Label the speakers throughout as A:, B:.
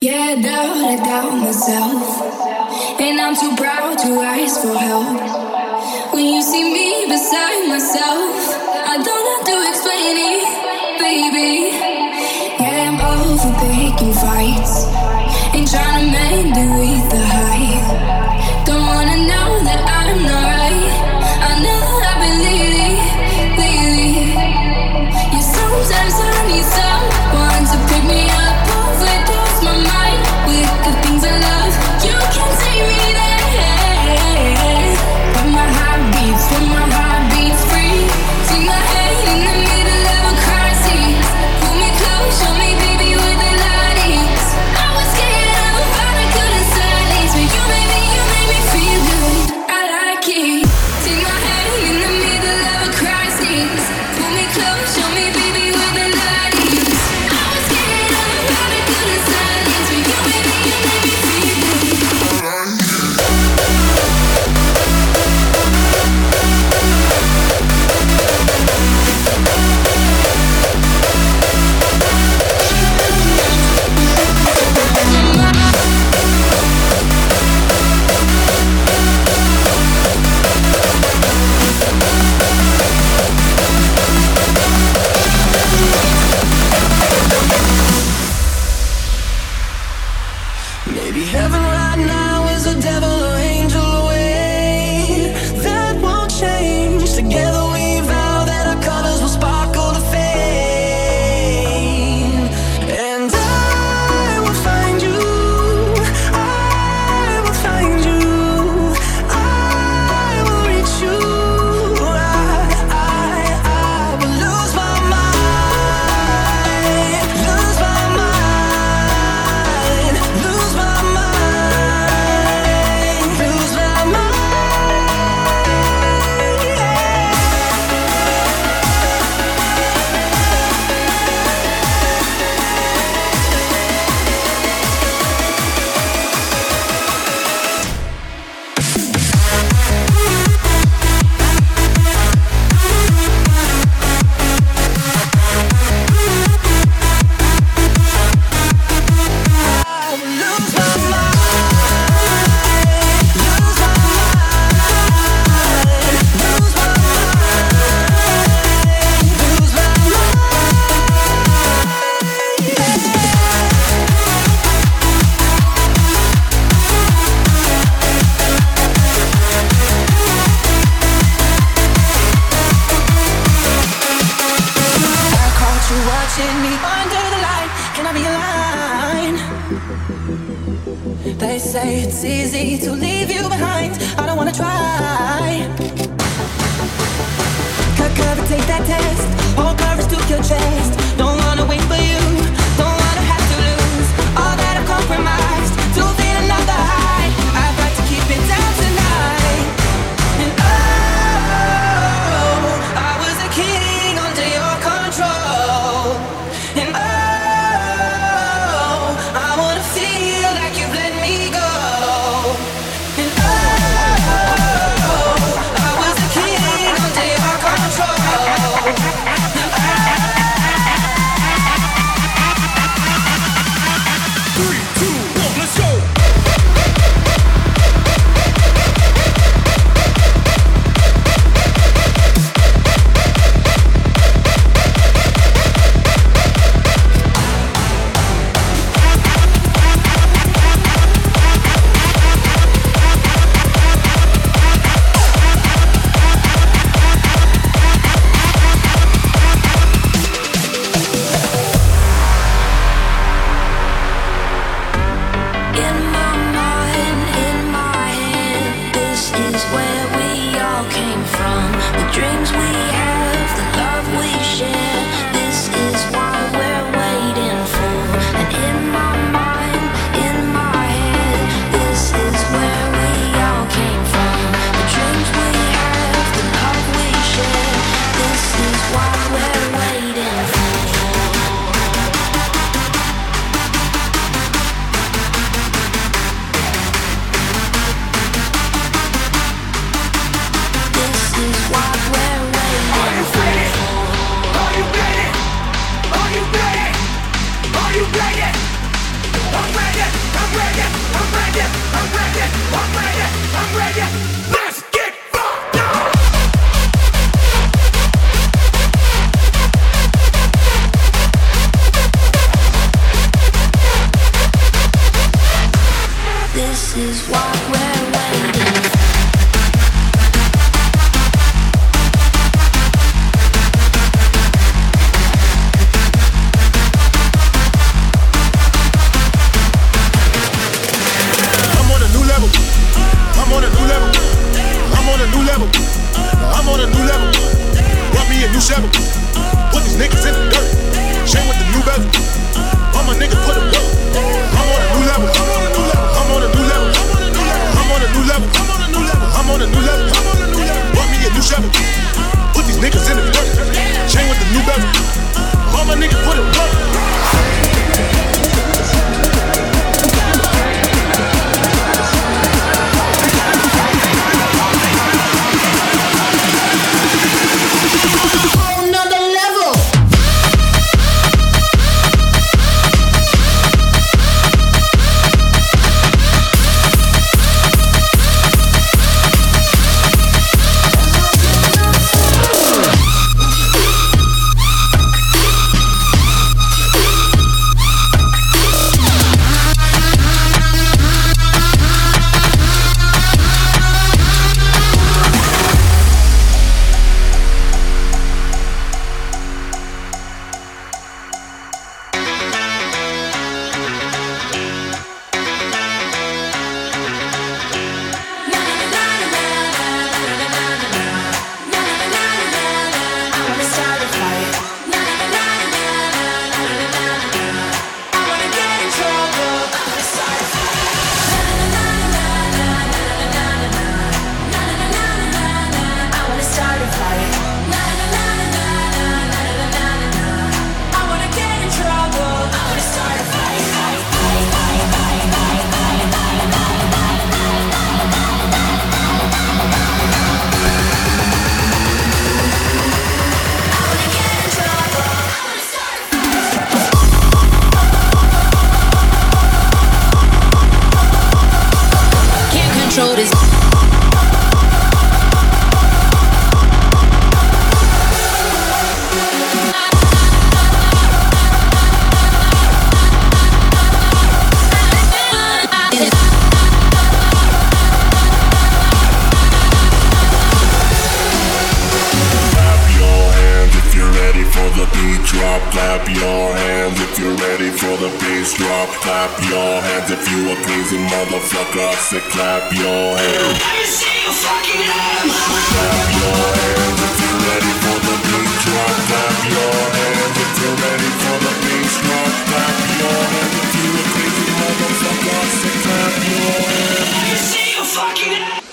A: Yeah, I doubt, I doubt myself. And I'm too proud to ask for help. When you see me beside myself, I don't have to explain it, baby. Yeah, I'm over picking fights and trying to mend it with
B: It's easy to leave you behind. I don't wanna try.
C: Clap your hands if you're ready for the bass drop. Clap your hands if you a crazy motherfucker. I said clap your hands. Let me see your fucking hands. Clap your hands if you're ready for the beat drop. Clap your hands if you're ready for the bass drop. Clap your hands if you a crazy motherfucker. I said clap your hands. Let me see
D: your
A: fucking hands.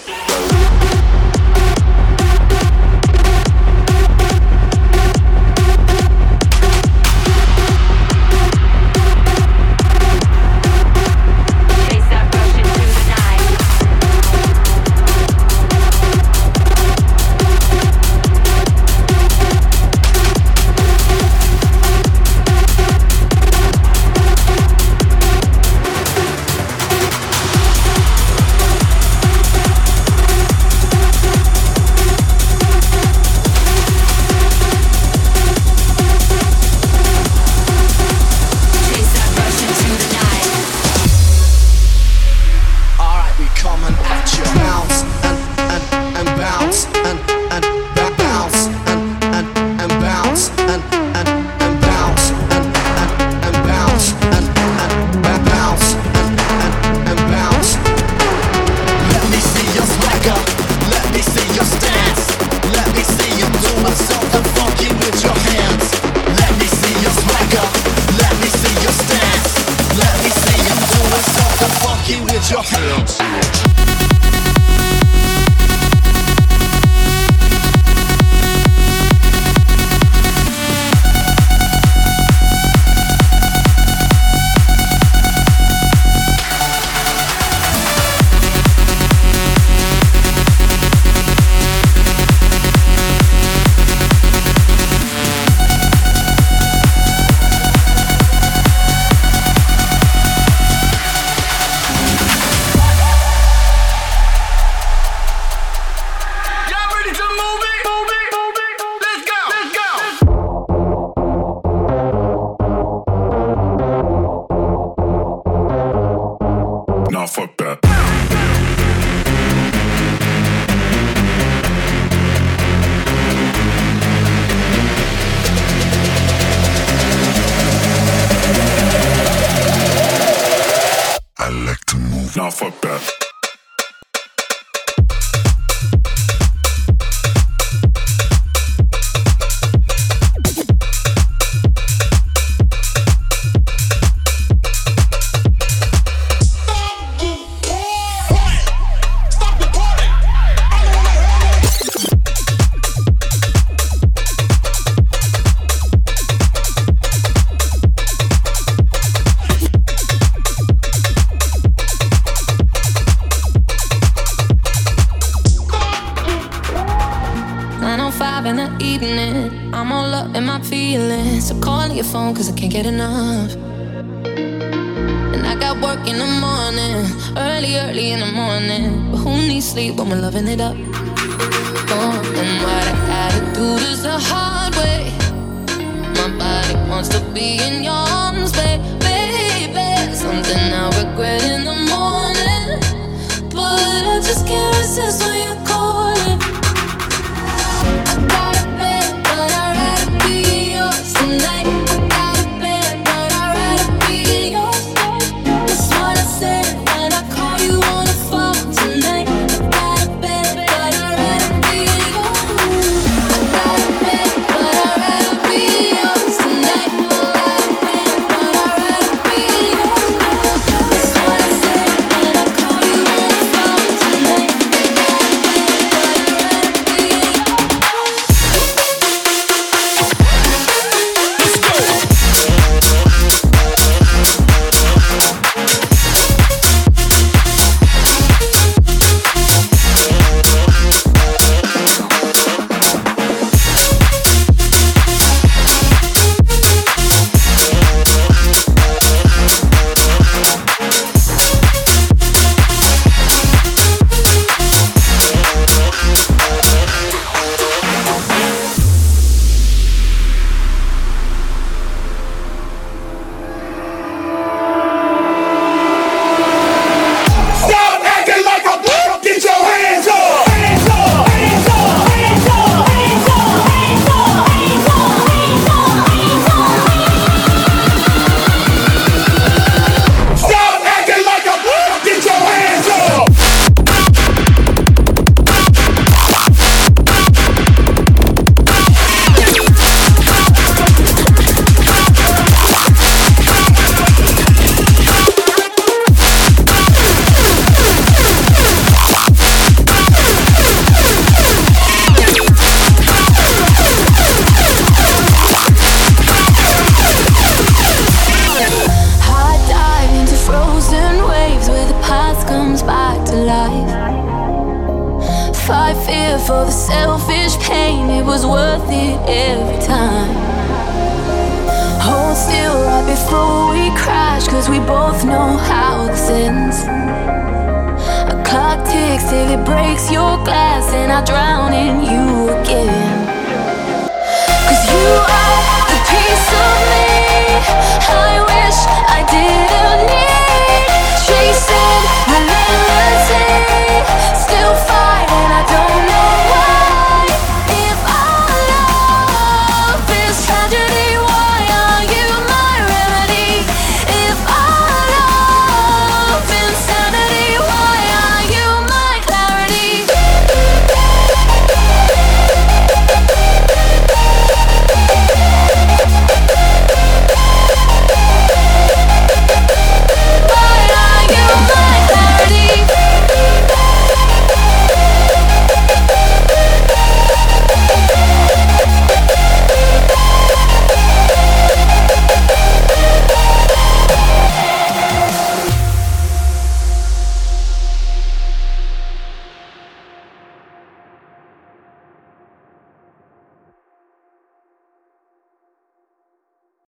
D: nah, fuck that.
C: I like to move.
D: Nah, fuck that.
A: Enough. And I got work in the morning, early, early in the morning. But who needs sleep when we're loving it up? Oh, and what I gotta do is the hard way. My body wants to be in your arms, baby. Something I regret in the morning. But I just can't resist when you're alive. Fight fear for the selfish pain, it was worth it every time. Hold still right before we crash, cause we both know how this ends. A clock ticks till it breaks your glass, and I drown in you again. Cause you are the piece of me I wish I did